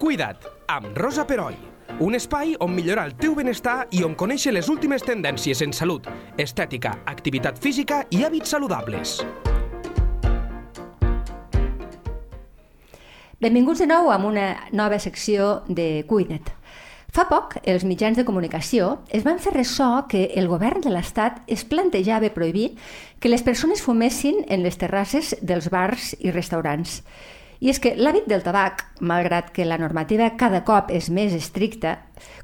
Cuida't, amb Rosa Peroi. Un espai on millorar el teu benestar i on conèixer les últimes tendències en salut, estètica, activitat física i hàbits saludables. Benvinguts de nou a una nova secció de Cuida't. Fa poc, els mitjans de comunicació es van fer ressò que el govern de l'Estat es plantejava prohibir que les persones fumessin en les terrasses dels bars i restaurants. I és que l'hàbit del tabac, malgrat que la normativa cada cop és més estricta,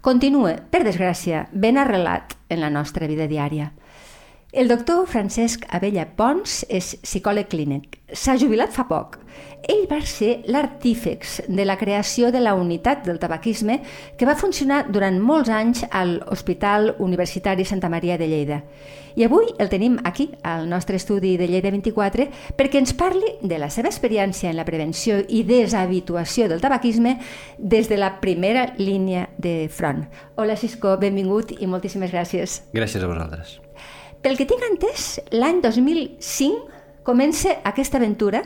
continua, per desgràcia, ben arrelat en la nostra vida diària. El doctor Francesc Abella Pons és psicòleg clínic. S'ha jubilat fa poc. Ell va ser l'artífex de la creació de la unitat del tabaquisme que va funcionar durant molts anys a l'Hospital Universitari Santa Maria de Lleida. I avui el tenim aquí, al nostre estudi de Lleida 24, perquè ens parli de la seva experiència en la prevenció i deshabituació del tabaquisme des de la primera línia de front. Hola, Cisco, benvingut i moltíssimes gràcies. Gràcies a vosaltres. Pel que tinc entès, l'any 2005 comença aquesta aventura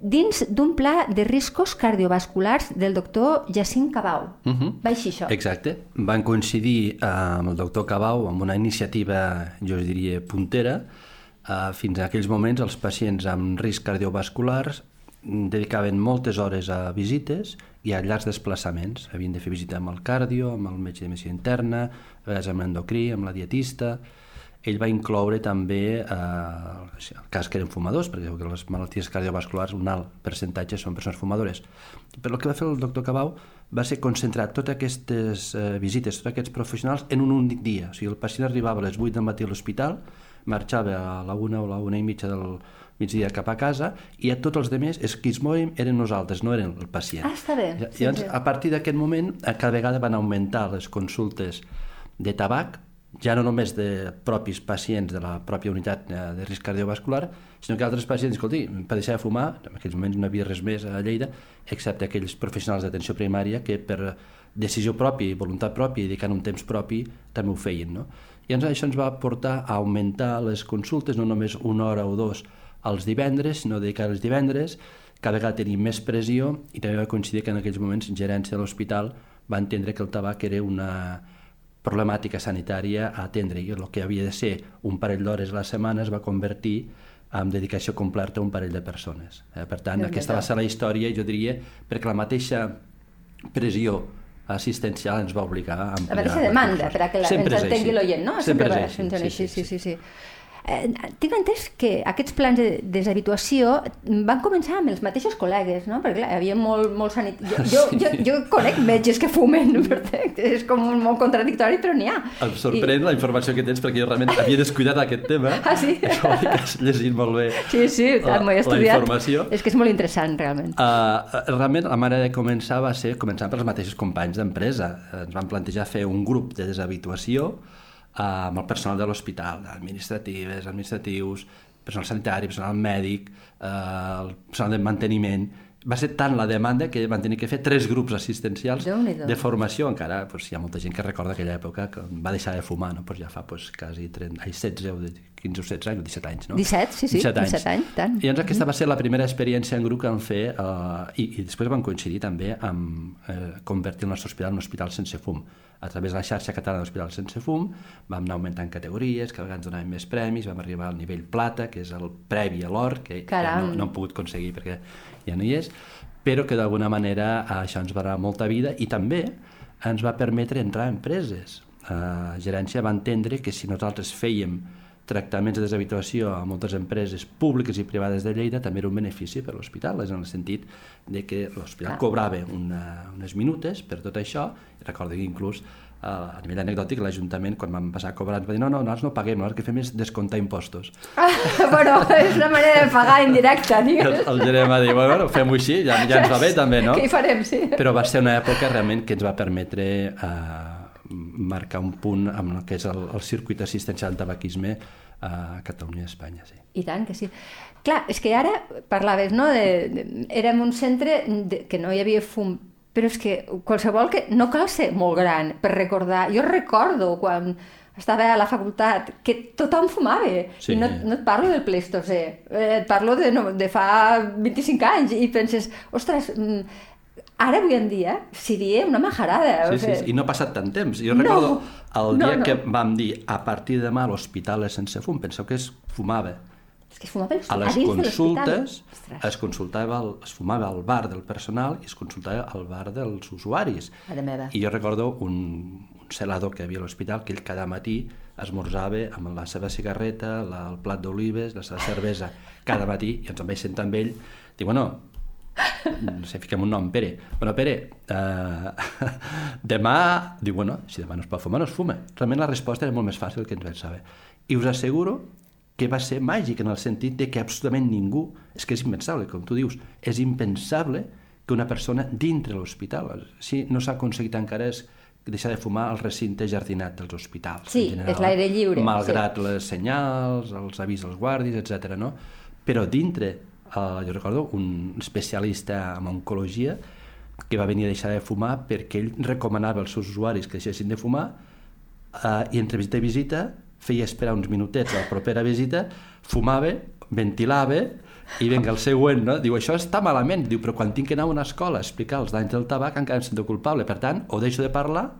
dins d'un pla de riscos cardiovasculars del doctor Jacint Cabau. Uh -huh. Va així això? Exacte. Van coincidir amb el doctor Cabau amb una iniciativa, jo diria, puntera. Uh, fins a aquells moments els pacients amb risc cardiovasculars dedicaven moltes hores a visites i a llargs desplaçaments. Havien de fer visita amb el cardio, amb el metge de medicina interna, a vegades amb l'endocrí, amb la dietista ell va incloure també eh, el cas que eren fumadors, perquè les malalties cardiovasculars, un alt percentatge són persones fumadores. Però el que va fer el doctor Cabau va ser concentrar totes aquestes eh, visites, tots aquests professionals, en un únic dia. O sigui, el pacient arribava a les 8 del matí a l'hospital, marxava a la una o la una i mitja del migdia cap a casa i a tots els demés els que es movem eren nosaltres, no eren el pacient. Ah, està bé. Llavors, a partir d'aquest moment, cada vegada van augmentar les consultes de tabac ja no només de propis pacients de la pròpia unitat eh, de risc cardiovascular, sinó que altres pacients, escolti, per deixar de fumar, en aquells moments no havia res més a Lleida, excepte aquells professionals d'atenció primària que per decisió pròpia i voluntat pròpia i dedicant un temps propi també ho feien. No? I llavors això ens va portar a augmentar les consultes, no només una hora o dos els divendres, sinó dedicar els divendres, cada vegada tenim més pressió i també va coincidir que en aquells moments gerència de l'hospital va entendre que el tabac era una, problemàtica sanitària a atendre i el que havia de ser un parell d'hores a la setmana es va convertir en dedicació completa a un parell de persones. Eh, per tant, aquesta va ser la història, jo diria, perquè la mateixa pressió assistencial ens va obligar a ampliar... La mateixa demanda, perquè la, ens entengui l'oient, no? Sempre, Sempre és així. Sí, sí, sí. sí, sí. Eh, tinc entès que aquests plans de deshabituació van començar amb els mateixos col·legues, no? Perquè clar, hi havia molt, molt sanit... Jo, jo, sí. jo, jo conec metges que fumen, perfecte. és com un molt contradictori, però n'hi ha. Em sorprèn I... la informació que tens, perquè jo realment havia descuidat aquest tema. Ah, sí? Això vol dir que has llegit molt bé sí, sí, la, estudiat. la informació. És que és molt interessant, realment. Uh, realment, la manera de començar va ser començar pels mateixos companys d'empresa. Ens van plantejar fer un grup de deshabituació amb el personal de l'hospital, administratives, administratius, personal sanitari, personal mèdic, eh, el personal de manteniment, va ser tant la demanda que van tenir que fer tres grups assistencials de formació, encara pues, hi ha molta gent que recorda aquella època que va deixar de fumar, no? pues ja fa pues, quasi 30, ai, 16 o 15 o 16 anys, 17 anys, no? 17, sí, sí, 17 anys. 17 anys tant. I llavors aquesta va ser la primera experiència en grup que vam fer uh, i, i després van coincidir també amb eh, convertir el nostre hospital en un hospital sense fum a través de la xarxa catalana d'hospitals sense fum, vam anar augmentant categories, cada vegada ens donaven més premis, vam arribar al nivell plata, que és el previ a l'or, que Caram. no, no hem pogut aconseguir perquè ja no hi és, però que d'alguna manera això ens va donar molta vida i també ens va permetre entrar a empreses. La gerència va entendre que si nosaltres fèiem tractaments de deshabituació a moltes empreses públiques i privades de Lleida també era un benefici per l'hospital, és en el sentit de que l'hospital cobrava una, unes minutes per tot això, recordo que inclús eh, a nivell anecdòtic l'Ajuntament quan vam passar a cobrar ens va dir no, no, nosaltres no paguem, nosaltres el que fem és descomptar impostos. Ah, bueno, és una manera de pagar indirecta, digues. El, el gerent va dir, bueno, fem-ho així, ja, ja ens va bé també, no? Què hi farem, sí. Però va ser una època realment que ens va permetre eh, marcar un punt amb el que és el, el circuit assistencial de tabaquisme a Catalunya i Espanya, sí. I tant que sí. Clar, és que ara parlaves, no?, de, de, érem un centre de, que no hi havia fum, però és que qualsevol que... No cal ser molt gran per recordar. Jo recordo quan estava a la facultat, que tothom fumava. Sí. I no, no et parlo del Pleistocè, eh, et parlo de, no, de fa 25 anys i penses, ostres, mm, Ara, avui en dia, seria una majarada. Sí, o sí, sigui, sí, i no ha passat tant temps. Jo No, recordo el no, dia no. que vam dir a partir de demà l'hospital és sense fum, penseu que es fumava. És que es fumava A les de consultes es consultava, el, es fumava al bar del personal i es consultava al bar dels usuaris. I jo recordo un, un celador que hi havia a l'hospital que ell cada matí esmorzava amb la seva cigarreta, la, el plat d'olives, la seva cervesa, cada matí, i ens en vaig sentar amb ell, diu, bueno, no sé, fiquem un nom, Pere. Bueno, Pere, eh, demà... Diu, bueno, si demà no es pot fumar, no es fuma. Realment la resposta era molt més fàcil que ens pensava. I us asseguro que va ser màgic en el sentit de que absolutament ningú... És que és impensable, com tu dius, és impensable que una persona dintre l'hospital... Si no s'ha aconseguit encara és deixar de fumar al recinte jardinat dels hospitals. Sí, en general, és l'aire lliure, Malgrat les senyals, els avis als guàrdies, etc. no? Però dintre, eh, jo recordo un especialista en oncologia que va venir a deixar de fumar perquè ell recomanava als seus usuaris que deixessin de fumar eh, i entre visita i visita feia esperar uns minutets a la propera visita, fumava, ventilava i vinga, el següent, no? Diu, això està malament. Diu, però quan tinc que anar a una escola a explicar els danys del tabac encara em sento culpable. Per tant, o deixo de parlar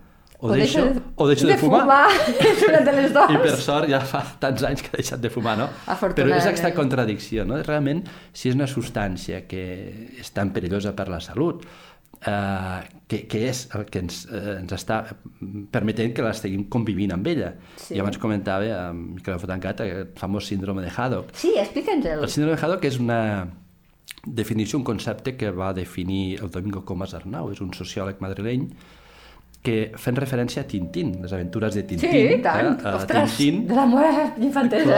o, deixo, o deixo de, fumar. és una de les dues. I per sort ja fa tants anys que he deixat de fumar, no? Però és aquesta contradicció, no? Realment, si és una substància que és tan perillosa per la salut, eh, que, que és el que ens, eh, ens està permetent que l'estiguem convivint amb ella. Sí. Jo abans comentava, amb micròfon tancat, el famós síndrome de Haddock. Sí, explica'ns-el. El síndrome de Haddock és una definició, un concepte que va definir el Domingo Comas Arnau, és un sociòleg madrileny que fent referència a Tintín, les aventures de Tintín. Sí, i tant. Eh? Ostres, Tintín, de la meva infantesa.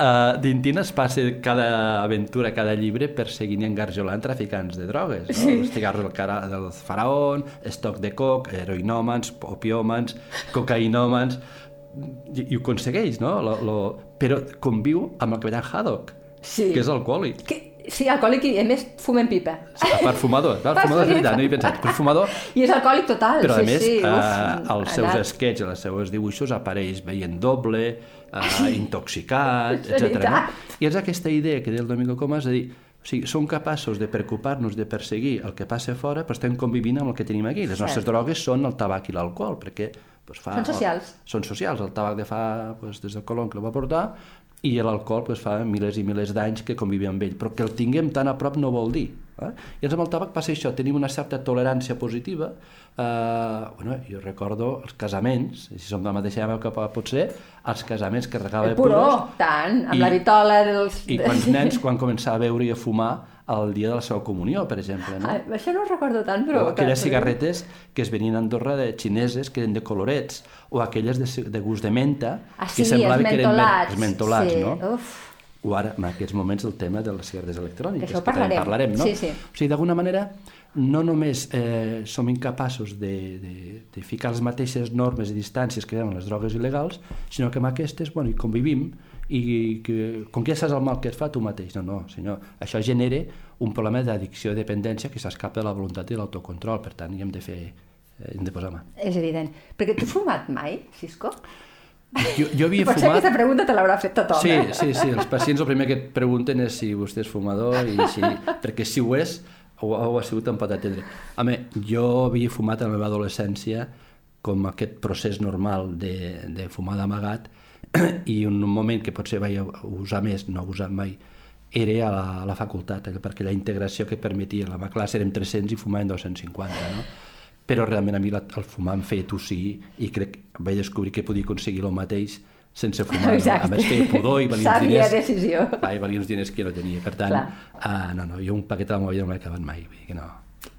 uh, Tintín es passa cada aventura, cada llibre, perseguint i engarjolant traficants de drogues. No? Sí. Els cigarros del, cara, del faraón, estoc de coc, heroinòmans, opiòmans, cocaïnòmans... I, i ho aconsegueix, no? Lo, lo... Però conviu amb el cavallant Haddock, Sí. que és alcohòlic. Que, sí, alcohòlic i a més fumen pipa. A part fumador, clar, fumador és veritat, no hi he pensat, però fumador I és alcohòlic total, però a sí, més, sí. eh, uf, als seus anat. esquets, als seus dibuixos, apareix veient doble, eh, intoxicat, És etc. No? I és aquesta idea que deia el Domingo Comas de dir, o sigui, som capaços de preocupar-nos de perseguir el que passa fora, però estem convivint amb el que tenim aquí. Les nostres Cert. drogues són el tabac i l'alcohol, perquè doncs, fa... Són socials. Són socials. El tabac de fa, doncs, des del colon que el va portar, i l'alcohol doncs, fa milers i milers d'anys que convivim amb ell, però que el tinguem tan a prop no vol dir. Eh? I ens amb el tabac passa això, tenim una certa tolerància positiva. Eh, bueno, jo recordo els casaments, si som de la mateixa època potser, els casaments que regava El puró, puros, tant, amb I- la vitola dels... i quants nens quan començava a beure i a fumar el dia de la seva comunió, per exemple. No? Ai, això no ho recordo tant, però... o aquelles cigarretes que es venien a Andorra de xineses que eren de colorets, o aquelles de, de gust de menta, Ah, que sí, semblava els que eren mentolats. els mentolats, sí. no? Uf. O ara, en aquests moments, el tema de les cigarretes electròniques, D'això que també parlarem. parlarem, no? Sí, sí. O sigui, d'alguna manera, no només eh, som incapaços de, de, de ficar les mateixes normes i distàncies que hi les drogues il·legals, sinó que amb aquestes, bueno, hi convivim i que, com que ja saps el mal que et fa tu mateix. No, no, senyor, això genera un problema d'addicció i dependència que s'escapa de la voluntat i de l'autocontrol, per tant, hi hem de fer eh, hem de posar mà. És evident. Perquè tu has fumat mai, Cisco? Jo, jo havia Potser fumat... aquesta pregunta te l'haurà fet tothom. Sí, eh? sí, sí, els pacients el primer que et pregunten és si vostè és fumador i si... perquè si ho és, ho, ho ha sigut em pot atendre. Home, jo havia fumat a la meva adolescència com aquest procés normal de, de fumar d'amagat i un moment que potser vaig usar més, no he usat mai, era a la, a la facultat, eh, perquè la integració que permetia, la meva classe érem 300 i fumaven 250, no? Però realment a mi la, el fumar em feia tossir i crec que vaig descobrir que podia aconseguir el mateix sense fumar. No? Exacte. A més feia pudor i valia uns diners. decisió. Ah, i valia uns diners que no tenia. Per tant, Clar. ah, no, no, jo un paquet de la meva vida no l'he acabat mai. Vull dir que no.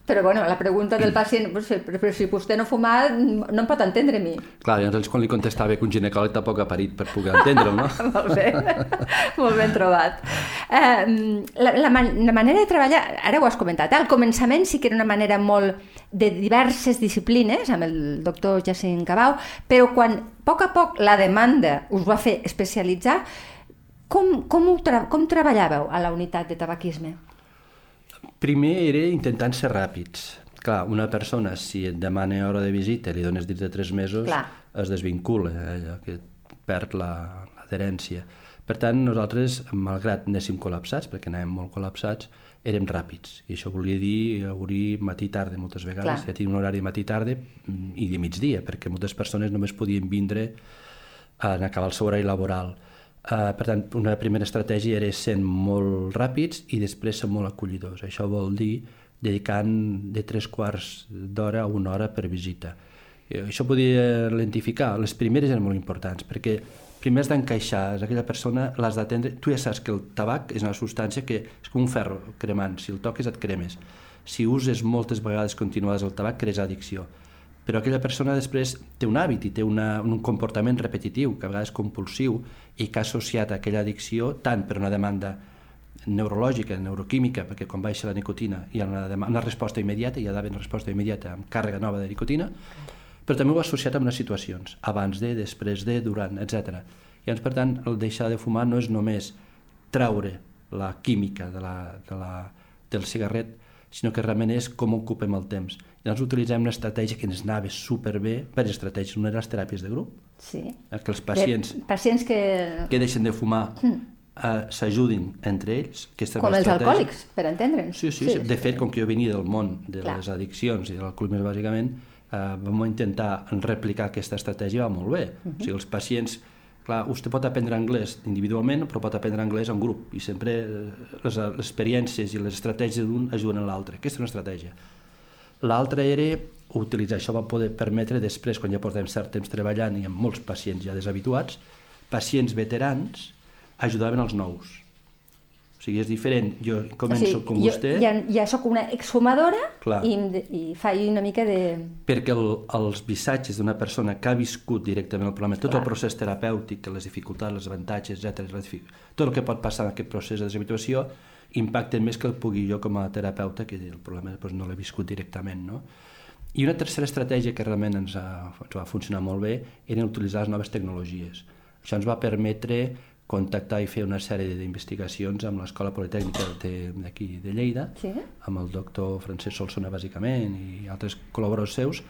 Però bueno, la pregunta del pacient, però, si- però si vostè no fuma, no em pot entendre a mi. Clar, llavors quan li contestava que un ginecòleg tampoc ha parit per poder entendre'l, no? Molt bé, molt ben trobat. Eh, la, la, man la manera de treballar, ara ho has comentat, eh? al començament sí que era una manera molt de diverses disciplines, amb el doctor Jacint Cabau, però quan a poc a poc la demanda us va fer especialitzar, com, com, ho tra com treballàveu a la unitat de tabaquisme? Primer era intentant ser ràpids. Clar, una persona, si et demana hora de visita i li dones dins de tres mesos, Clar. es desvincula, eh, allò que perd la- l'adherència. Per tant, nosaltres, malgrat anéssim col·lapsats, perquè anàvem molt col·lapsats, érem ràpids. I això volia dir obrir matí-tarda moltes vegades. Clar. Ja tinc un horari matí-tarda mm, i de migdia, perquè moltes persones només podien vindre en acabar el seu horari laboral. Uh, per tant, una primera estratègia era sent molt ràpids i després ser molt acollidors. Això vol dir dedicant de tres quarts d'hora a una hora per visita. I això podia lentificar. Les primeres eren molt importants, perquè primer has d'encaixar, aquella persona, l'has d'atendre... Tu ja saps que el tabac és una substància que és com un ferro cremant, si el toques et cremes. Si uses moltes vegades continuades el tabac, crees addicció. Però aquella persona després té un hàbit i té una, un comportament repetitiu, que a vegades compulsiu, i que ha associat aquella addicció tant per una demanda neurològica, neuroquímica, perquè quan baixa la nicotina hi ha una, una resposta immediata, hi ha d'haver una resposta immediata amb càrrega nova de nicotina, però també ho ha associat amb unes situacions, abans de, després de, durant, etc. I doncs, per tant, el deixar de fumar no és només traure la química de la, de la, del cigarret, sinó que realment és com ocupem el temps. I llavors utilitzem una estratègia que ens anava superbé, per estratègies, una de les teràpies de grup, Sí. que els pacients De pacients que... que deixen de fumar eh, s'ajudin entre ells. Com els alcohòlics, per entendre'ns. Sí, sí, sí, de fet, com que jo venia del món de Clar. les addiccions i de l'alcoholisme, bàsicament, eh, vam intentar replicar aquesta estratègia va molt bé. Mhm. O sigui, els pacients... Clar, vostè pot aprendre anglès individualment, però pot aprendre anglès en grup, i sempre eh, les, experiències i les estratègies d'un ajuden a l'altre. Aquesta és una estratègia. L'altra era utilitzar, això va poder permetre després, quan ja portem cert temps treballant i amb molts pacients ja deshabituats, pacients veterans ajudaven els nous. O sigui, és diferent. Jo començo com jo vostè... ja, ja sóc una exfumadora Clar. i, i faig una mica de... perquè el, els missatges d'una persona que ha viscut directament el problema, tot Clar. el procés terapèutic, les dificultats, els avantatges, etc, tot el que pot passar en aquest procés de deshabituació impacten més que el pugui jo com a terapeuta, que el problema doncs, no l'he viscut directament. No? I una tercera estratègia que realment ens, ha, ens va funcionar molt bé era utilitzar les noves tecnologies. Això ens va permetre contactar i fer una sèrie d'investigacions amb l'Escola Politècnica de- d'aquí de Lleida, Sí. amb el doctor Francesc Solsona bàsicament i altres col·laboradors seus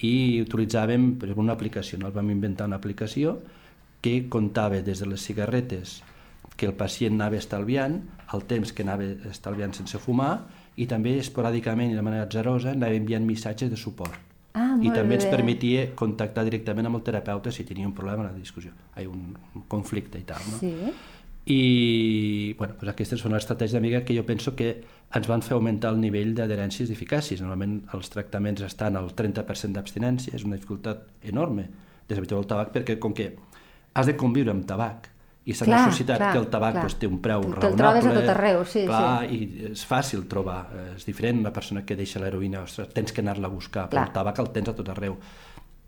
i utilitzàvem per exemple, una aplicació, no? vam inventar una aplicació que comptava des de les cigarretes que el pacient anava estalviant, el temps que anava estalviant sense fumar i també esporàdicament i de manera zerosa anava enviant missatges de suport. Ah, I també ens bé. permetia contactar directament amb el terapeuta si tenia un problema, una discussió, ai, un, conflicte i tal. No? Sí. I bueno, doncs aquesta és una estratègia d'amiga que jo penso que ens van fer augmentar el nivell d'adherències i eficàcies. Normalment els tractaments estan al 30% d'abstinència, és una dificultat enorme deshabitar el tabac perquè com que has de conviure amb tabac i s'ha societat clar, que el tabac clar. doncs, té un preu Te'l raonable. trobes a tot arreu, sí, clar, I és fàcil trobar. És diferent una persona que deixa l'heroïna, ostres, tens que anar-la a buscar, però Clar. el tabac el tens a tot arreu.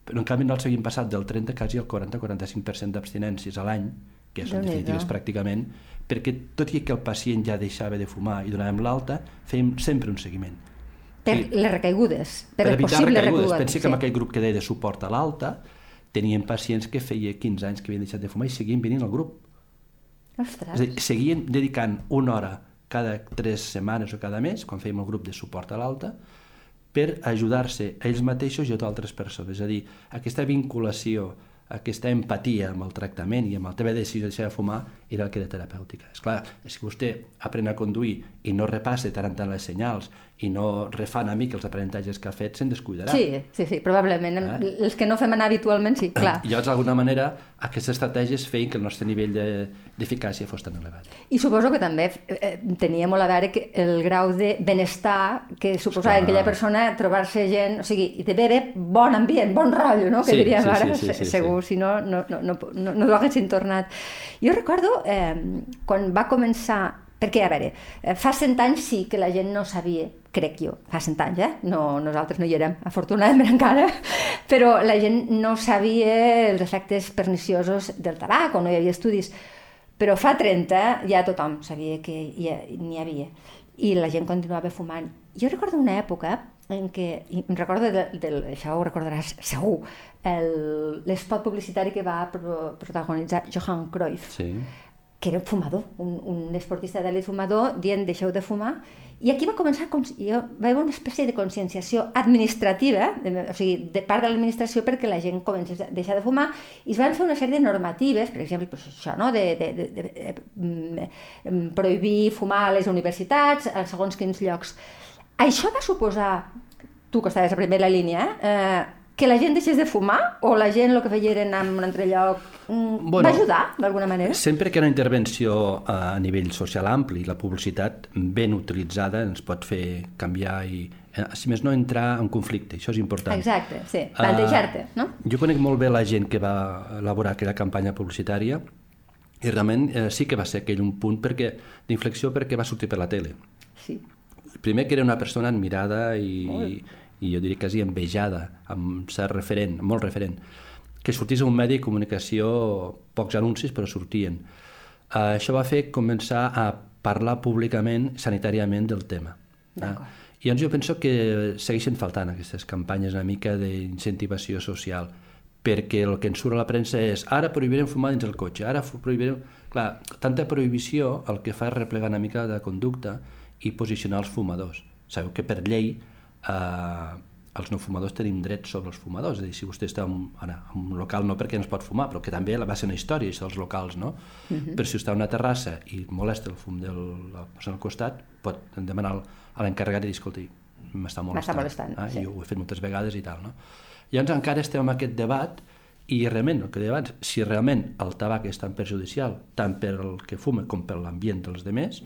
Però en canvi nosaltres havíem passat del 30 quasi al 40-45% d'abstinències a l'any, que és en és pràcticament, perquè tot i que el pacient ja deixava de fumar i donàvem l'alta, fèiem sempre un seguiment. Per Sí. les recaigudes, per, per evitar recaigudes. recaigudes. Pensi que en aquell grup que deia de suport a l'alta tenien pacients que feia 15 anys que havien deixat de fumar i seguien venint al grup. Ostres. És dir, seguien dedicant una hora cada tres setmanes o cada mes, quan fèiem el grup de suport a l'alta, per ajudar-se ells mateixos i a altres persones. És a dir, aquesta vinculació, aquesta empatia amb el tractament i amb la teva decisió de deixar de fumar era el que era terapèutica. És clar, si vostè aprèn a conduir i no repassa tant en tant les senyals i no refà una mica els aprenentatges que ha fet, se'n descuidarà. Sí, sí, sí, probablement. Eh? Els que no fem anar habitualment, sí, clar. I llavors, d'alguna manera, aquestes estratègies feien que el nostre nivell de- d'eficàcia fos tan elevat. I suposo que també eh, tenia molt a veure que el grau de benestar que suposava Esclar. aquella persona trobar-se gent, o sigui, de veure bon ambient, bon rotllo, no? Que Sí, diríem sí, ara, sí, sí, sí, segur, si no, no, no, no, no, no ho haguessin tornat. Jo recordo eh, quan va començar perquè, a veure, eh, fa cent anys sí que la gent no sabia, crec jo, fa cent anys, eh? No, nosaltres no hi érem, afortunadament encara, però la gent no sabia els efectes perniciosos del tabac o no hi havia estudis. Però fa 30 ja tothom sabia que n'hi havia i la gent continuava fumant. Jo recordo una època en què, i em recordo, de, de, això ho recordaràs segur, l'espot publicitari que va pro, protagonitzar Johan Cruyff, Sí. Que era un fumador, un, un esportista d'elit fumador, dient deixeu de fumar, i aquí va començar, jo, va haver una espècie de conscienciació administrativa, de, o sigui, de part de l'administració perquè la gent comencés a deixar de fumar, i es van fer una sèrie de normatives, per exemple, pues això, no? de, de, de, de, de, de, de prohibir fumar a les universitats, a segons quins llocs. Això va suposar, tu que estaves a primera línia, eh, que la gent deixés de fumar o la gent el que feia era anar a un altre lloc? Mm, bueno, va ajudar, d'alguna manera? Sempre que hi ha una intervenció a nivell social ampli, la publicitat ben utilitzada ens pot fer canviar i, eh, si més no, entrar en conflicte. Això és important. Exacte, sí. Plantejar-te, uh, no? Jo conec molt bé la gent que va elaborar aquella campanya publicitària i realment eh, sí que va ser aquell un punt perquè d'inflexió perquè va sortir per la tele. Sí. Primer que era una persona admirada i... Molt i jo diria quasi envejada, amb cert referent, molt referent, que sortís a un medi de comunicació, pocs anuncis, però sortien. Uh, això va fer començar a parlar públicament, sanitàriament, del tema. Uh, I llavors jo penso que segueixen faltant aquestes campanyes una mica d'incentivació social, perquè el que ens surt a la premsa és ara prohibirem fumar dins el cotxe, ara prohibirem... Clar, tanta prohibició el que fa és replegar una mica de conducta i posicionar els fumadors. Sabeu que per llei eh, els no fumadors tenim drets sobre els fumadors, és a dir, si vostè està en, ara, en un local no perquè es pot fumar, però que també va ser una història, això dels locals, no? Uh mhm. -huh. Però si està a una terrassa i molesta el fum de la persona al costat, pot demanar a l'encarregat i dir, escolti, m'està molestant. molestant eh? sí. I ho he fet moltes vegades i tal, no? Llavors encara estem en aquest debat i realment, el que deia abans, si realment el tabac és tan perjudicial, tant per el que fuma com per l'ambient dels demés,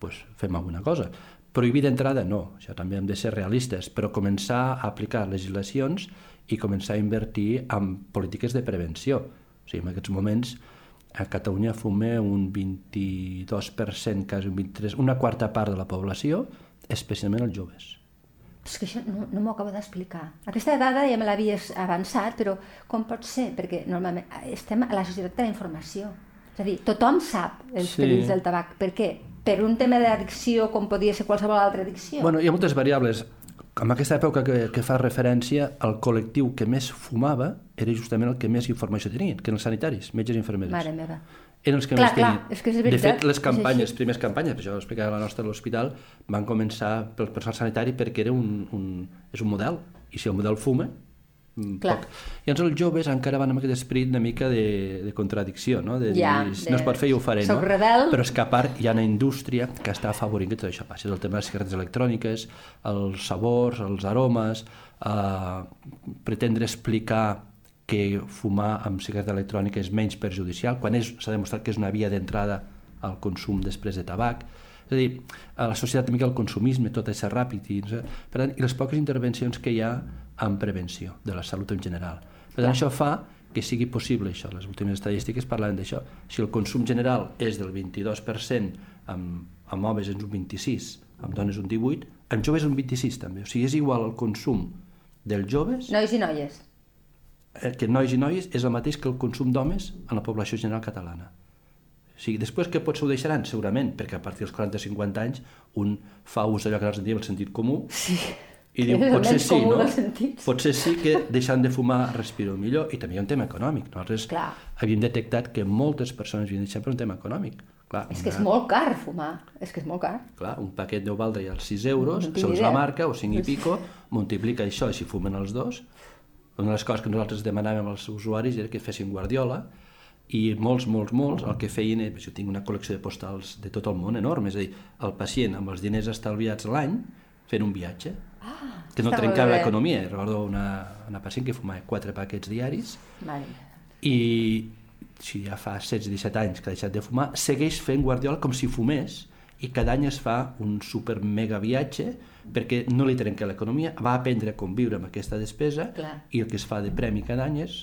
doncs fem alguna cosa. Prohibir d'entrada no, això també hem de ser realistes, però començar a aplicar legislacions i començar a invertir en polítiques de prevenció. O sigui, en aquests moments a Catalunya fuma un 22%, quasi un 23%, una quarta part de la població, especialment els joves. És que això no, no m'ho acabo d'explicar. Aquesta dada ja me l'havies avançat, però com pot ser? Perquè normalment estem a la societat de la informació. És a dir, tothom sap els sí. perills del tabac. Per què? Per un tema d'addicció com podia ser qualsevol altra addicció? Bueno, hi ha moltes variables. En aquesta època que, que fa referència, el col·lectiu que més fumava era justament el que més informació tenien, que eren els sanitaris, metges i infermeres. Mare meva. Eren els que clar, més tenien. Clar, és que és veritat. De fet, les campanyes, les primeres campanyes, per això ho explicava la nostra a l'hospital, van començar pel personal sanitari perquè era un, un, és un model, i si el model fuma, Clar. poc. I llavors els joves encara van amb aquest esperit una mica de, de contradicció, no? De ja, dir, de... no es pot fer i ho faré, Soc no? rebel. Però és que a part hi ha una indústria que està afavorint que tot això passi. El tema de les cigarretes electròniques, els sabors, els aromes, eh, pretendre explicar que fumar amb cigarreta electrònica és menys perjudicial, quan s'ha demostrat que és una via d'entrada al consum després de tabac. És a dir, a la societat mica el consumisme, tot és ràpid. I, per tant, i les poques intervencions que hi ha en prevenció de la salut en general. Per tant, això fa que sigui possible això. Les últimes estadístiques parlaven d'això. Si el consum general és del 22%, amb, amb homes és un 26%, amb dones un 18%, amb joves un 26% també. O sigui, és igual el consum dels joves... Nois i noies. Eh, que nois i noies és el mateix que el consum d'homes en la població general catalana. O sigui, després que potser ho deixaran? Segurament, perquè a partir dels 40-50 anys un fa ús d'allò que nosaltres en diem el sentit comú, sí i diu, potser sí, no? Potser sí que deixant de fumar respiro millor. I també hi ha un tema econòmic. Nosaltres Clar. havíem detectat que moltes persones havien deixat per un tema econòmic. Clar, és que és molt car fumar, és que és molt car. Clar, un paquet deu valdre ja els 6 euros, no segons la marca, o 5 i pico, multiplica això, i si fumen els dos, una de les coses que nosaltres demanàvem als usuaris era que fessin guardiola, i molts, molts, molts, el que feien, jo tinc una col·lecció de postals de tot el món enorme, és a dir, el pacient amb els diners estalviats l'any fent un viatge, Ah, que no trencava l'economia. Recordo una, una pacient que fumava quatre paquets diaris vale. i si ja fa 16-17 anys que ha deixat de fumar, segueix fent guardiola com si fumés i cada any es fa un super mega viatge perquè no li trenca l'economia, va aprendre a conviure amb aquesta despesa Clar. i el que es fa de premi cada any és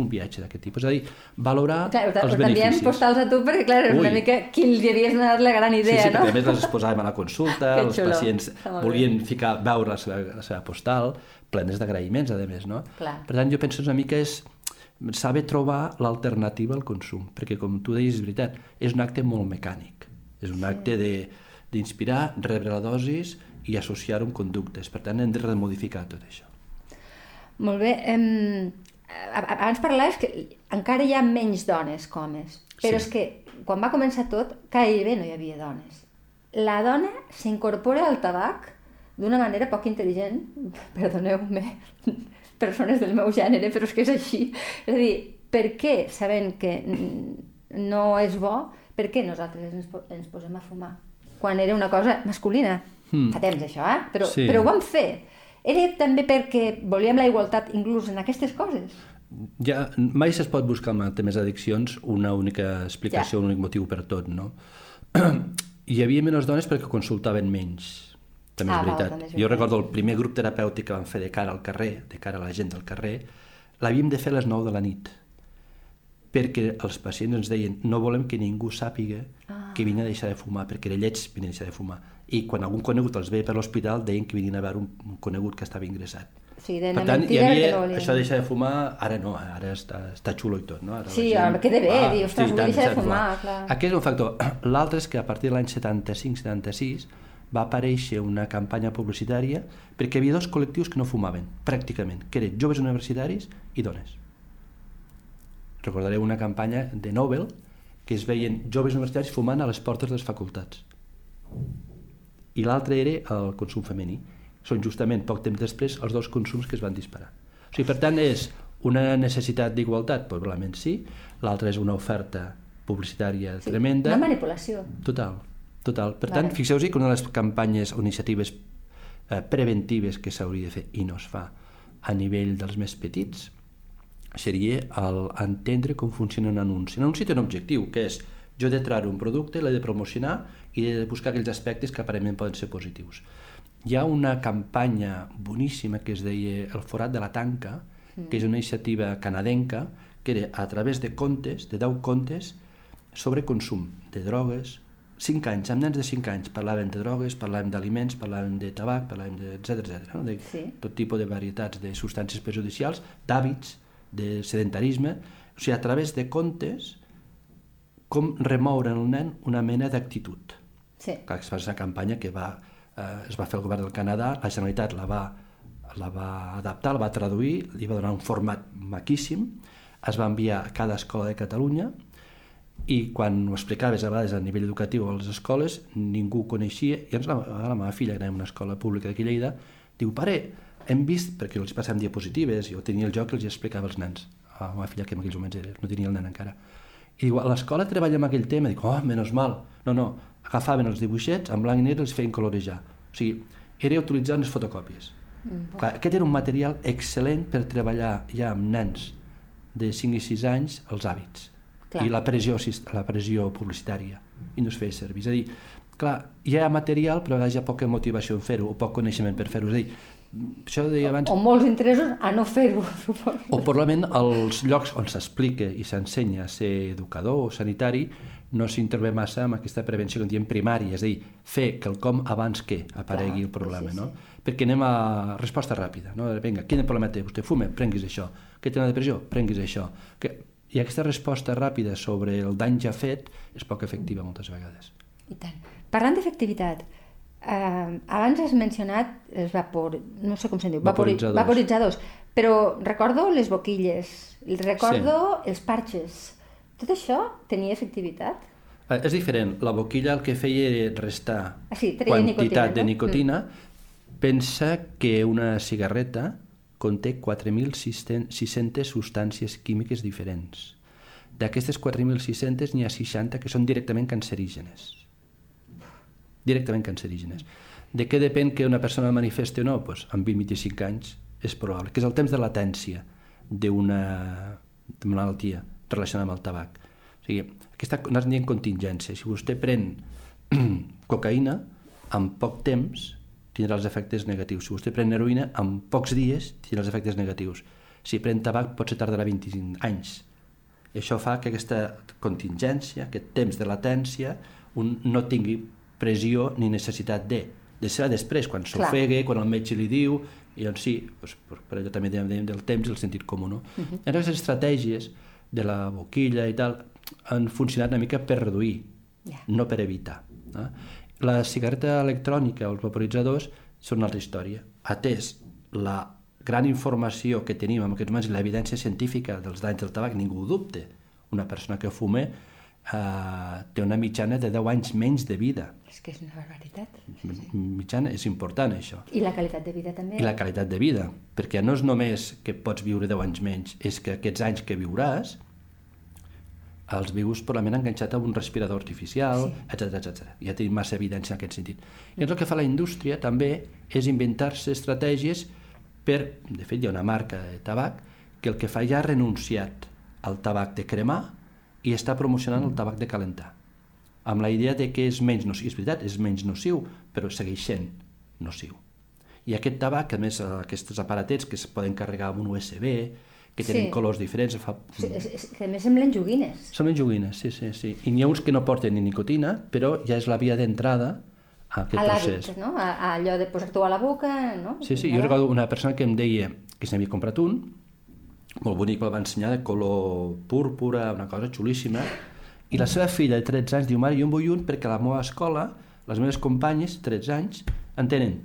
un viatge d'aquest tipus. És a dir, valorar clar, els beneficis. postals a tu perquè, clar, és una mica qui els havies donat la gran idea, sí, sí, no? Sí, a més les posàvem a la consulta, els pacients volien ficar, veure la seva, la seva postal, plenes d'agraïments, a més, no? Clar. Per tant, jo penso una mica és saber trobar l'alternativa al consum, perquè com tu deies, és veritat, és un acte molt mecànic. És un acte de d'inspirar, rebre la dosis i associar-ho amb conductes. Per tant, hem de remodificar tot això. Molt bé. Em abans parlaves que encara hi ha menys dones que homes, però sí. és que quan va començar tot, gairebé no hi havia dones. La dona s'incorpora al tabac d'una manera poc intel·ligent, perdoneu-me, persones del meu gènere, però és que és així. És a dir, per què, sabent que no és bo, per què nosaltres ens, ens posem a fumar? Quan era una cosa masculina. Mm. Fa temps, això, eh? Però, sí. però ho vam fer. Era també perquè volíem la igualtat inclús en aquestes coses. Ja, mai es pot buscar en temes d'addiccions una única explicació, ja. un únic motiu per tot, no? Hi havia menys dones perquè consultaven menys, també ah, és veritat. Val, també és veritat. Jo recordo el primer grup terapèutic que vam fer de cara al carrer, de cara a la gent del carrer, l'havíem de fer a les 9 de la nit, perquè els pacients ens deien no volem que ningú sàpiga ah. que vinc a deixar de fumar, perquè era lleig venir a deixar de fumar. I quan algun conegut els veia per l'hospital deien que venien a veure un, conegut que estava ingressat. Sí, de per tant, hi havia no això de deixar de fumar, ara no, ara està, està xulo i tot. No? Ara sí, gent... queda bé, ah, dir, ostres, sí, vull deixar de fumar, clar. Aquest és un factor. L'altre és que a partir de l'any 75-76 va aparèixer una campanya publicitària perquè hi havia dos col·lectius que no fumaven, pràcticament, que eren joves universitaris i dones. Recordareu una campanya de Nobel que es veien joves universitaris fumant a les portes de les facultats. I l'altre era el consum femení són justament poc temps després els dos consums que es van disparar. O sigui, per tant, és una necessitat d'igualtat? Probablement sí. L'altra és una oferta publicitària sí, tremenda. Una manipulació. Total, total. Per tant, fixeu-vos que una de les campanyes o iniciatives eh, preventives que s'hauria de fer i no es fa a nivell dels més petits seria el entendre com funciona un anunci. Un anunci té un objectiu, que és jo he de treure un producte, l'he de promocionar i he de buscar aquells aspectes que aparentment poden ser positius hi ha una campanya boníssima que es deia El forat de la tanca, mm. que és una iniciativa canadenca, que era a través de contes, de 10 contes, sobre consum de drogues, 5 anys, amb nens de 5 anys parlaven de drogues, parlaven d'aliments, parlaven de tabac, parlaven de etc etc, no? de sí. tot tipus de varietats de substàncies perjudicials, d'hàbits, de sedentarisme, o sigui, a través de contes, com remoure en el nen una mena d'actitud. Sí. Que es fa una campanya que va eh, es va fer el govern del Canadà, la Generalitat la va, la va adaptar, la va traduir, li va donar un format maquíssim, es va enviar a cada escola de Catalunya i quan ho explicaves a vegades a nivell educatiu a les escoles, ningú ho coneixia, i ens la, la meva filla, que anava a una escola pública d'aquí Lleida, diu, pare, hem vist, perquè els passàvem diapositives, jo tenia el joc i els explicava als nens, a la meva filla que en aquells moments era, no tenia el nen encara, i a l'escola treballa amb aquell tema, dic, oh, menys mal, no, no, agafaven els dibuixets en blanc i negre i els feien colorejar. O sigui, era utilitzant les fotocòpies. Mm. Clar, aquest era un material excel·lent per treballar ja amb nens de 5 i 6 anys els hàbits clar. i la pressió, la pressió publicitària i no es feia servir. És a dir, clar, hi ha material però hi ha poca motivació en fer-ho o poc coneixement per fer-ho. És a dir, això deia abans... O molts interessos a no fer-ho, suposo. O probablement els llocs on s'explica i s'ensenya a ser educador o sanitari no s'intervé massa amb aquesta prevenció que en diem primària, és a dir, fer que el com abans que aparegui Clar, el problema, sí, sí. no? Perquè anem a resposta ràpida, no? Vinga, quin problema té? Vostè fuma? Prenguis això. Que té una depressió? Prenguis això. Que... I aquesta resposta ràpida sobre el dany ja fet és poc efectiva moltes vegades. I tant. Parlant d'efectivitat, eh, abans has mencionat els vapor... no sé com se'n diu, vaporitzadors. vaporitzadors, però recordo les boquilles, recordo sí. els parxes. Tot això tenia efectivitat? Eh, és diferent. La boquilla el que feia era restar ah, sí, quantitat nicotina, no? de nicotina. Mm. Pensa que una cigarreta conté 4.600 substàncies químiques diferents. D'aquestes 4.600 n'hi ha 60 que són directament cancerígenes. Directament cancerígenes. De què depèn que una persona manifesti o no? Pues, amb 20-25 anys és probable, que és el temps de latència d'una malaltia relacionada amb el tabac. O sigui, aquesta, nosaltres diem contingència. Si vostè pren cocaïna, en poc temps tindrà els efectes negatius. Si vostè pren heroïna, en pocs dies tindrà els efectes negatius. Si pren tabac, potser tardarà 25 anys. I això fa que aquesta contingència, aquest temps de latència, un no tingui pressió ni necessitat de. De ser després, quan s'ofegue, quan el metge li diu, i doncs sí, doncs, per allò també dèiem del temps i el sentit comú. No? Uh -huh. Aquestes estratègies de la boquilla i tal, han funcionat una mica per reduir, yeah. no per evitar. No? La cigarreta electrònica o els vaporitzadors són una altra història. Atès la gran informació que tenim en aquests moments, l'evidència científica dels danys del tabac, ningú ho dubte. Una persona que fume eh, té una mitjana de 10 anys menys de vida. És que és una barbaritat. Mitjana és important, això. I la qualitat de vida també. I la qualitat de vida, perquè no és només que pots viure 10 anys menys, és que aquests anys que viuràs els vius probablement enganxat a un respirador artificial, Sí. etc etc. Ja tenim massa evidència en aquest sentit. I llavors el que fa la indústria també és inventar-se estratègies per... De fet, hi ha una marca de tabac que el que fa ja ha renunciat al tabac de cremar i està promocionant el tabac de calentar amb la idea de que és menys nociu. És veritat, és menys nociu, però segueix sent nociu. I aquest tabac, a més, aquests aparatets que es poden carregar amb un USB, que tenen Sí. colors diferents, fa... Sí, és, és, que a més semblen joguines. Són ben joguines, sí, sí, sí. I n'hi ha uns que no porten ni nicotina, però ja és la via d'entrada a aquest a procés. no? A, a allò de posar-t'ho a la boca, no? Sí, sí, jo recordo una persona que em deia que se n'havia comprat un, molt bonic, me'l va ensenyar, de color púrpura, una cosa xulíssima, i la seva filla de 13 anys diu, mare, jo en vull un perquè a la meva escola, les meves companyes, 13 anys, en tenen.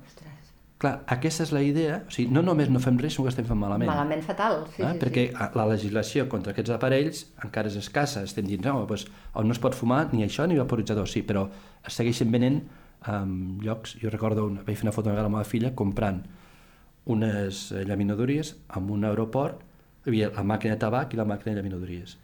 Ostres, Clar, aquesta és la idea, o sigui, no només no fem res, sinó que estem fent malament. malament fatal. Sí, eh? sí, perquè sí. la legislació contra aquests aparells encara és escassa. Estem dient, no, doncs, on no es pot fumar ni això ni vaporitzador, sí, però es segueixen venent en llocs... Jo recordo, una, vaig fer una foto una vegada a la meva filla comprant unes eh, llaminadories en un aeroport, hi havia la màquina de tabac i la màquina de llaminadories.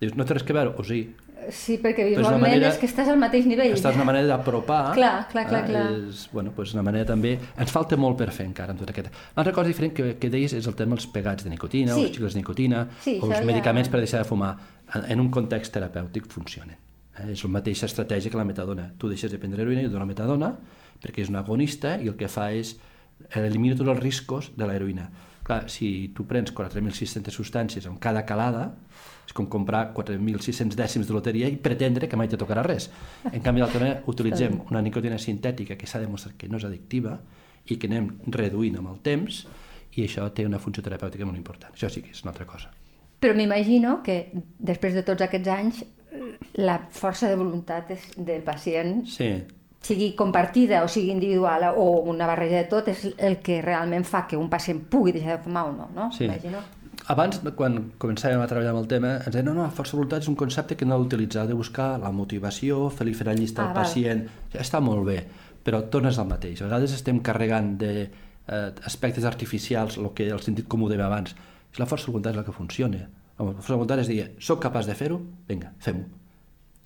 Dius, no té res que veure? O sí, Sí, perquè Però és visualment manera- és que estàs al mateix nivell. aquesta és una manera d'apropar. Clar, clar, clar, eh, clar. És, bueno, doncs una manera també... Ens falta molt per fer encara amb tot aquest... L'altra cosa diferent que, que deies és el tema dels pegats de nicotina, Sí. o els xicles de nicotina, Sí, o els ja- medicaments per deixar de fumar. En, en un context terapèutic funcionen. Eh? És la mateixa estratègia que la metadona. Tu deixes de prendre heroïna i et dona metadona perquè és un agonista i el que fa és elimina tots els riscos de l'heroïna. Clar, si tu prens 4.600 substàncies amb cada calada, és com comprar 4.600 dècims de loteria i pretendre que mai te tocarà res. En canvi, d'altra manera, utilitzem una nicotina sintètica que s'ha demostrat que no és addictiva i que anem reduint amb el temps i això té una funció terapèutica molt important. Això sí que és una altra cosa. Però m'imagino que després de tots aquests anys la força de voluntat és del pacient, Sí, sigui compartida o sigui individual o una barreja de tot, és el que realment fa que un pacient pugui deixar de fumar o no, no? Sí. Imagino. Abans, quan començàvem a treballar amb el tema, ens deien, no, no, la força de voluntat és un concepte que no heu de buscar la motivació, fer-li fer la llista Ah, al pacient, ja està molt bé, però tornes al mateix. A vegades estem carregant de eh, aspectes artificials el que el sentit comú deia abans. És la força de voluntat és la que funciona. La força de voluntat és dir, soc capaç de fer-ho? Vinga, fem-ho.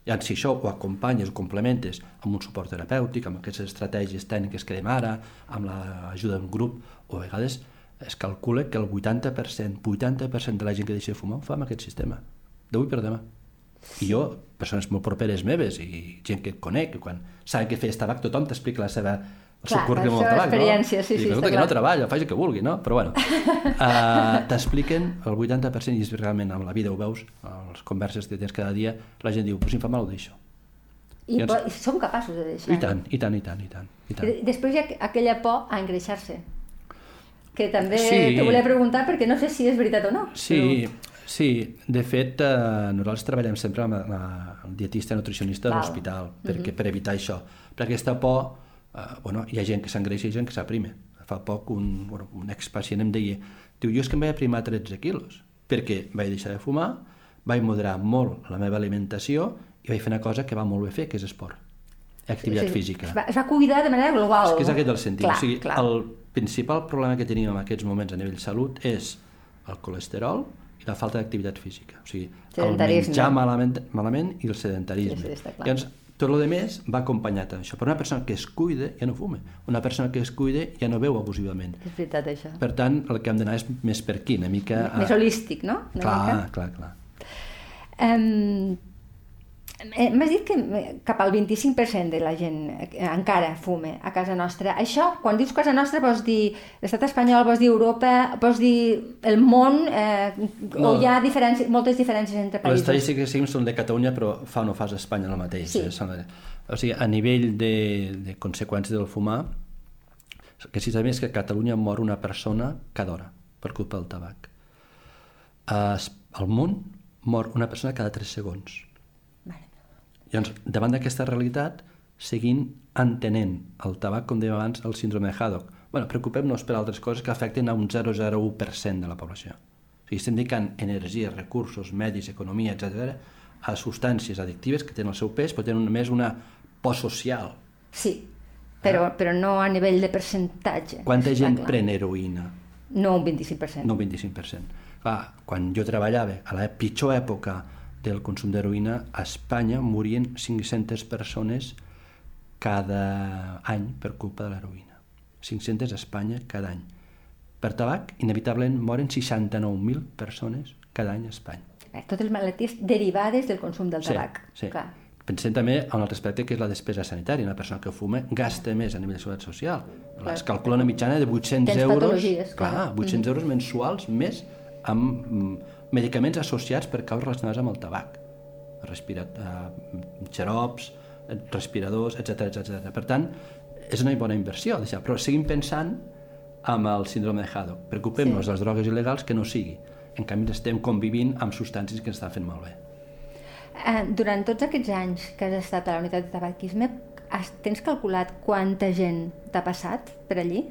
I si això ho acompanyes, ho complementes amb un suport terapèutic, amb aquestes estratègies tècniques que dèiem ara, amb l'ajuda d'un grup, o a vegades es calcula que el 80%, 80% de la gent que deixa de fumar ho fa amb aquest sistema, d'avui per demà. I jo, persones molt properes meves i gent que et conec, quan saben que feies tabac, tothom t'explica la seva Clar, currículum al tabac, experiència, no? sí, I sí, està "Escolta, que clar. no treballa, faci el que vulgui, no? Però bueno, uh, t'expliquen el 80% i és realment amb la vida ho veus, les converses que tens cada dia, la gent diu, pues si em fa mal ho deixo. I, I ens- i som capaços de deixar. I tant, i tant, i tant, i tant. I tant. I Després hi ha aquella por a engreixar-se, que també Sí. te volia preguntar perquè no sé si és veritat o no. Sí, sí. De fet, eh, nosaltres treballem sempre amb la, el dietista nutricionista de Val. l'hospital perquè, per evitar això. Per aquesta por, eh, bueno, hi ha gent que s'engreixa i gent que s'aprime. Fa poc un, bueno, un expacient em deia diu, jo és que em vaig aprimar 13 quilos perquè vaig deixar de fumar, vaig moderar molt la meva alimentació i vaig fer una cosa que va molt bé fer, que és esport. Activitat Sí, física. Es va, es va cuidar de manera global. És que és aquest el sentit. Clar, o sigui, clar. el principal problema que tenim en aquests moments a nivell salut és el colesterol i la falta d'activitat física. O sigui, el menjar malament, malament i el sedentarisme. Sí, sí. Llavors, tot el més va acompanyat amb això. Però una persona que es cuida ja no fuma. Una persona que es cuida ja no veu abusivament. És veritat, això. Per tant, el que hem d'anar és més per aquí, una mica... Més holístic, no? Una Clar, mica. clar, clar. Um, M'has dit que cap al 25% de la gent eh, encara fume a casa nostra. Això, quan dius casa nostra, vols dir l'estat espanyol, vols dir Europa, vols dir el món, eh, No. o hi ha diferències, moltes diferències entre Les països? estadístiques que seguim són de Catalunya, però fa o no fas a Espanya el mateix. Sí. Eh? O sigui, a nivell de, de conseqüències del fumar, que si sabem és que a Catalunya mor una persona cada hora per culpa del tabac. Al món mor una persona cada 3 segons. Llavors, davant d'aquesta realitat, seguint entenent el tabac, com dèiem abans, el síndrome de Haddock. bueno, preocupem-nos per altres coses que afecten a un 0,01% de la població. O sigui, estem dedicant energia, recursos, medis, economia, etc. a substàncies addictives que tenen el seu pes, però tenen només una post social. Sí, però, ah. però no a nivell de percentatge. Quanta gent clar. pren heroïna? No un 25%. No un 25%. Clar, quan jo treballava a la pitjor època del consum d'heroïna, a Espanya morien 500 persones cada any per culpa de l'heroïna. 500 a Espanya cada any. Per tabac, inevitablement, moren 69.000 persones cada any a Espanya. Eh, totes les malalties derivades del consum del tabac. Sí, sí. Clar. Pensem també en el respecte que és la despesa sanitària. Una persona que fuma gasta més a nivell de seguretat social. Clar. Es calcula una mitjana de 800 Tens euros, clar, clar 800 mm -hmm. euros mensuals més amb mm, medicaments associats per causes relacionades amb el tabac. Respirat, uh, xarops, respiradors, etc etc. Per tant, és una bona inversió, deixar. però seguim pensant amb el síndrome de Haddock. Preocupem-nos sí. de les drogues il·legals que no sigui. En canvi, estem convivint amb substàncies que ens estan fent malbé. Eh, durant tots aquests anys que has estat a la unitat de tabaquisme, has, tens calculat quanta gent t'ha passat per allí?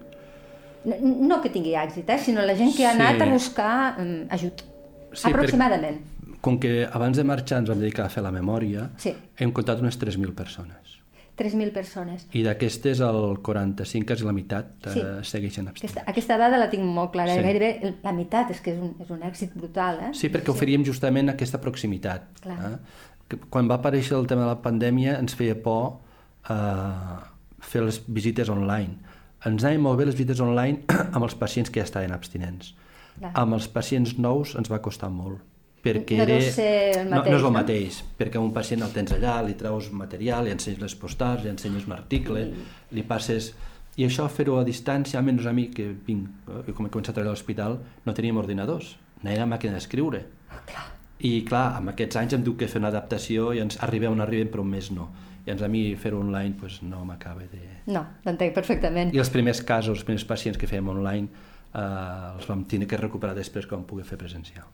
No, no que tingui èxit, eh, sinó la gent que ha sí. anat a buscar um, ajut. Sí, Aproximadament. Per, com que abans de marxar ens vam dedicar a fer la memòria, sí. hem comptat unes 3.000 persones. 3.000 persones. I d'aquestes el 45, quasi la meitat, eh, sí. eh, segueixen abstinents. Aquesta, aquesta dada la tinc molt clara, sí. gairebé la meitat, és que és un, és un èxit brutal. Eh? Sí, perquè sí. oferíem justament aquesta proximitat. Clar. Eh? Quan va aparèixer el tema de la pandèmia ens feia por eh, fer les visites online. Ens anaven molt bé les visites online amb els pacients que ja estaven abstinents. Clar. Amb els pacients nous ens va costar molt perquè no era... Mateix, no, no és el mateix, no? perquè un pacient el tens allà, li treus material, li ensenyes les postals, li ensenyes un article, mm. li passes... I això fer-ho a distància, almenys a mi, que vinc, eh, com he començat a treballar a l'hospital, no teníem ordinadors, no era màquina d'escriure. Oh, clar. I clar, amb aquests anys hem dut que fer una adaptació i ens arribem on arribem, però un mes no. I ens a mi fer-ho online pues, no m'acaba de... No, t'entenc perfectament. I els primers casos, els primers pacients que fèiem online, eh, els vam tenir que recuperar després quan poder fer presencial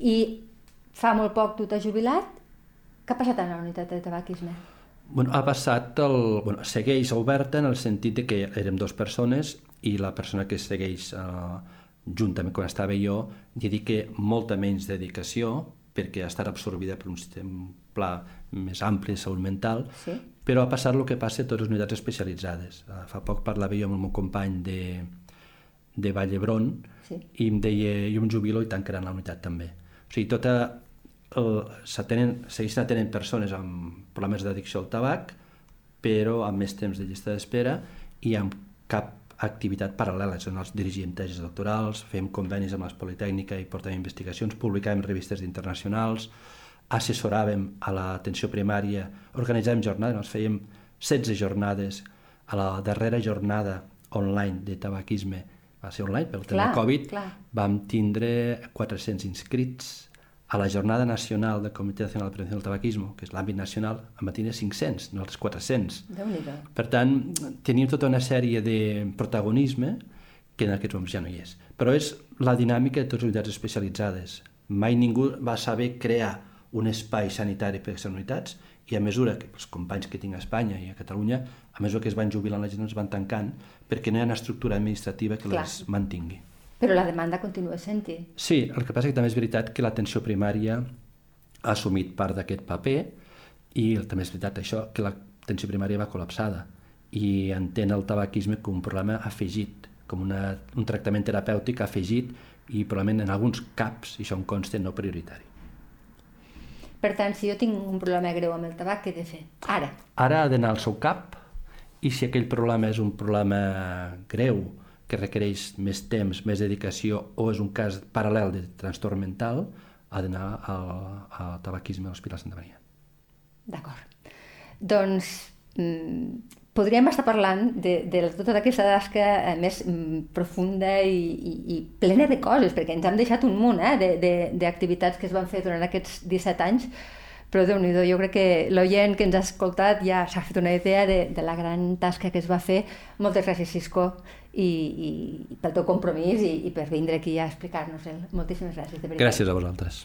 i fa molt poc tu t'has jubilat. Què ha passat a la unitat de tabaquisme? Bueno, ha passat el... Bueno, segueix oberta en el sentit de que érem dues persones i la persona que segueix eh, juntament quan estava jo dedica molta menys dedicació perquè ha estat absorbida per un sistema pla més ampli de salut mental, sí. però ha passat el que passa a totes les unitats especialitzades. Uh, fa poc parlava jo amb el meu company de, de Vall d'Hebron sí. i em deia, jo em jubilo i tancaran la unitat també. O sigui, tota el, segueixen atenent persones amb problemes d'addicció al tabac, però amb més temps de llista d'espera i amb cap activitat paral·lela. Són els dirigim tesis doctorals, fem convenis amb les Politècnica i portem investigacions, publicàvem revistes internacionals, assessoràvem a l'atenció primària, organitzàvem jornades, ens fèiem 16 jornades. A la darrera jornada online de tabaquisme va ser online pel tema Covid, clar. vam tindre 400 inscrits. A la Jornada Nacional del Comitè Nacional de Prevenció del Tabaquismo, que és l'àmbit nacional, en va tindre 500, no els 400. Per tant, tenim tota una sèrie de protagonisme que en aquests moments ja no hi és. Però és la dinàmica de totes les unitats especialitzades. Mai ningú va saber crear un espai sanitari per a aquestes unitats i a mesura que els companys que tinc a Espanya i a Catalunya, a mesura que es van jubilant la gent es van tancant perquè no hi ha una estructura administrativa que Clar. les mantingui. Però la demanda continua sent-hi. Sí, el que passa que també és veritat que l'atenció primària ha assumit part d'aquest paper i també és veritat això que l'atenció primària va col·lapsada i entén el tabaquisme com un problema afegit, com una, un tractament terapèutic afegit i probablement en alguns caps, i això em consta, no prioritari. Per tant, si jo tinc un problema greu amb el tabac, què he de fer? Ara. Ara ha d'anar al seu cap i si aquell problema és un problema greu, que requereix més temps, més dedicació o és un cas paral·lel de trastorn mental, ha d'anar al, al tabaquisme a l'Hospital Santa Maria. D'acord. Doncs mm, podríem estar parlant de, de tota aquesta tasca eh, més mm, profunda i, i, i plena de coses, perquè ens han deixat un munt eh, d'activitats que es van fer durant aquests 17 anys, però déu nhi jo crec que l'oient que ens ha escoltat ja s'ha fet una idea de, de la gran tasca que es va fer. Moltes gràcies, Cisco, i, i pel teu compromís i, i per vindre aquí a explicar-nos-el. Moltíssimes gràcies, de veritat. Gràcies a vosaltres.